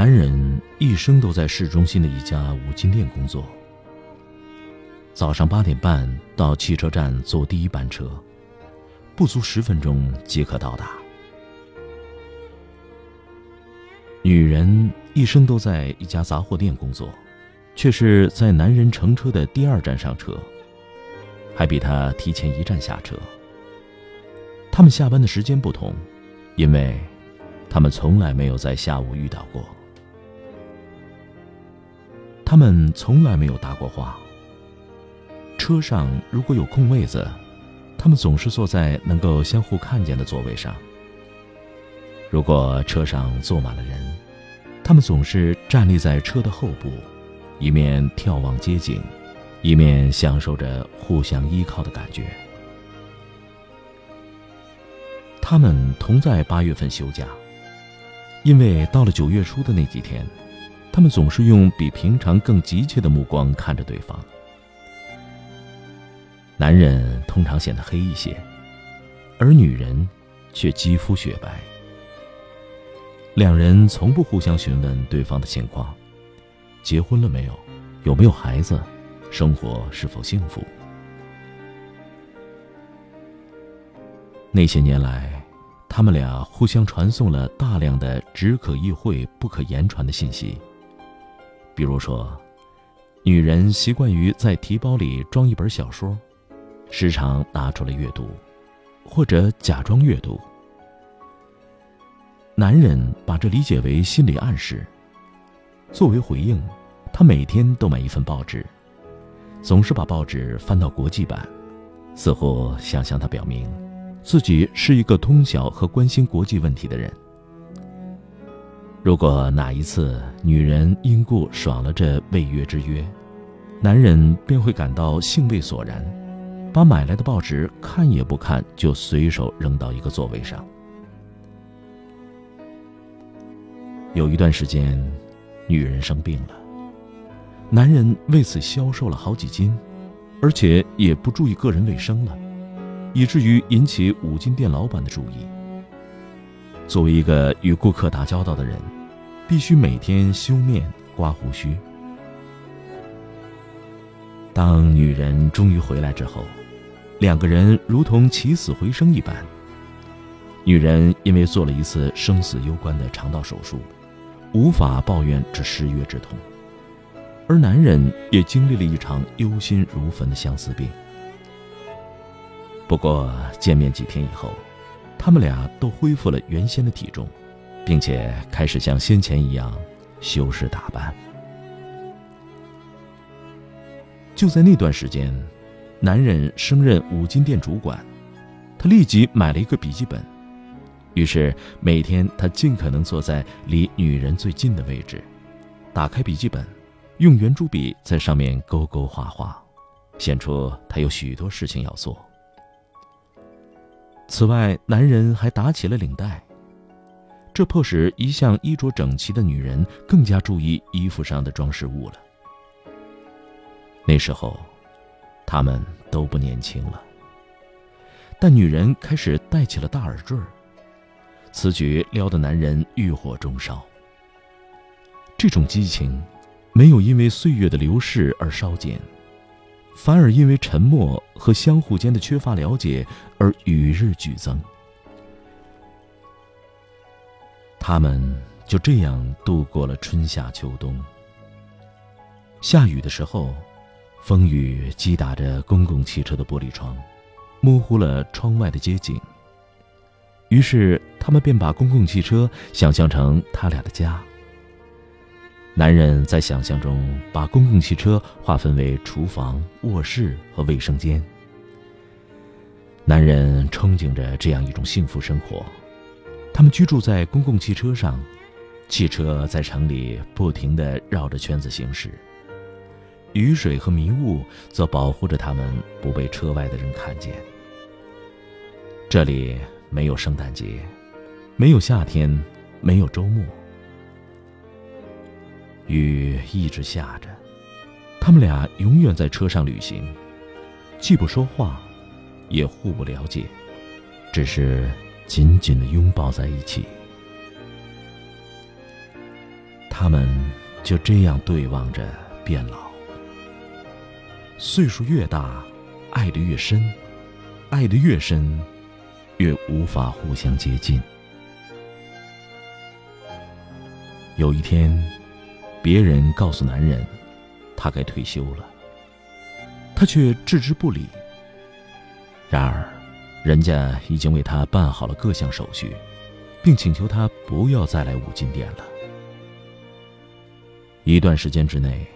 男人一生都在市中心的一家五金店工作。早上八点半到汽车站坐第一班车，不足十分钟即可到达。女人一生都在一家杂货店工作，却是在男人乘车的第二站上车，还比他提前一站下车。他们下班的时间不同，因为他们从来没有在下午遇到过。他们从来没有搭过话。车上如果有空位子，他们总是坐在能够相互看见的座位上。如果车上坐满了人，他们总是站立在车的后部，一面眺望街景，一面享受着互相依靠的感觉。他们同在八月份休假，因为到了九月初的那几天。他们总是用比平常更急切的目光看着对方。男人通常显得黑一些，而女人却肌肤雪白。两人从不互相询问对方的情况：结婚了没有？有没有孩子？生活是否幸福？那些年来，他们俩互相传送了大量的只可意会不可言传的信息。比如说，女人习惯于在提包里装一本小说，时常拿出来阅读，或者假装阅读。男人把这理解为心理暗示。作为回应，他每天都买一份报纸，总是把报纸翻到国际版，似乎想向他表明，自己是一个通晓和关心国际问题的人。如果哪一次女人因故爽了这未约之约，男人便会感到兴味索然，把买来的报纸看也不看就随手扔到一个座位上。有一段时间，女人生病了，男人为此消瘦了好几斤，而且也不注意个人卫生了，以至于引起五金店老板的注意。作为一个与顾客打交道的人，必须每天修面、刮胡须。当女人终于回来之后，两个人如同起死回生一般。女人因为做了一次生死攸关的肠道手术，无法抱怨这失约之痛，而男人也经历了一场忧心如焚的相思病。不过见面几天以后。他们俩都恢复了原先的体重，并且开始像先前一样修饰打扮。就在那段时间，男人升任五金店主管，他立即买了一个笔记本，于是每天他尽可能坐在离女人最近的位置，打开笔记本，用圆珠笔在上面勾勾画画，显出他有许多事情要做。此外，男人还打起了领带，这迫使一向衣着整齐的女人更加注意衣服上的装饰物了。那时候，他们都不年轻了，但女人开始戴起了大耳坠此举撩得男人欲火中烧。这种激情，没有因为岁月的流逝而稍减。反而因为沉默和相互间的缺乏了解而与日俱增。他们就这样度过了春夏秋冬。下雨的时候，风雨击打着公共汽车的玻璃窗，模糊了窗外的街景。于是，他们便把公共汽车想象成他俩的家。男人在想象中把公共汽车划分为厨房、卧室和卫生间。男人憧憬着这样一种幸福生活，他们居住在公共汽车上，汽车在城里不停地绕着圈子行驶，雨水和迷雾则保护着他们不被车外的人看见。这里没有圣诞节，没有夏天，没有周末，雨一直下着，他们俩永远在车上旅行，既不说话，也互不了解，只是紧紧的拥抱在一起。他们就这样对望着变老。岁数越大，爱得越深，爱得越深，越无法互相接近。有一天，别人告诉男人，他该退休了，他却置之不理。然而，人家已经为他办好了各项手续，并请求他不要再来五金店了。一段时间之内，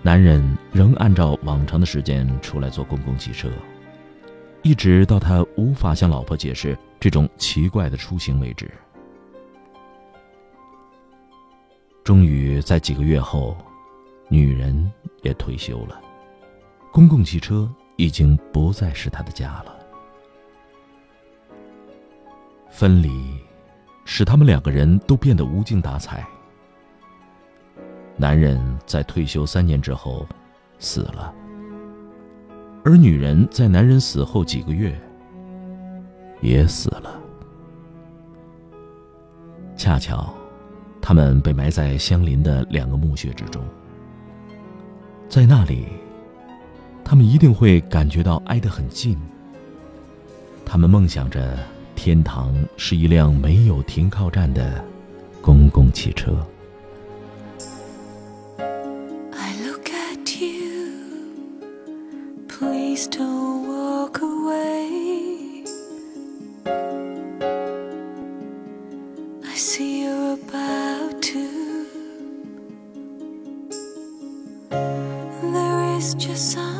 男人仍按照往常的时间出来坐公共汽车，一直到他无法向老婆解释这种奇怪的出行为止。终于在几个月后，女人也退休了，公共汽车已经不再是他的家了。分离，使他们两个人都变得无精打采。男人在退休三年之后死了，而女人在男人死后几个月也死了。恰巧，他们被埋在相邻的两个墓穴之中，在那里，他们一定会感觉到挨得很近。他们梦想着天堂是一辆没有停靠站的公共汽车。Please don't just some.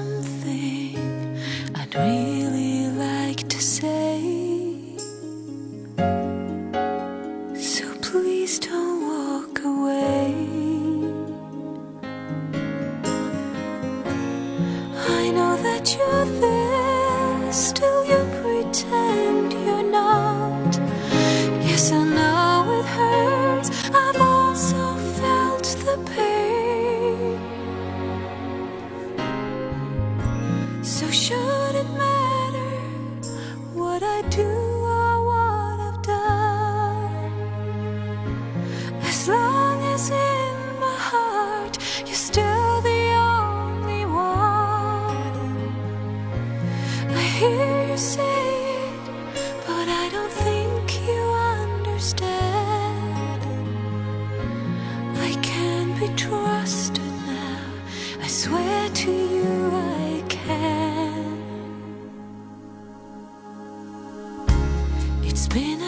It's been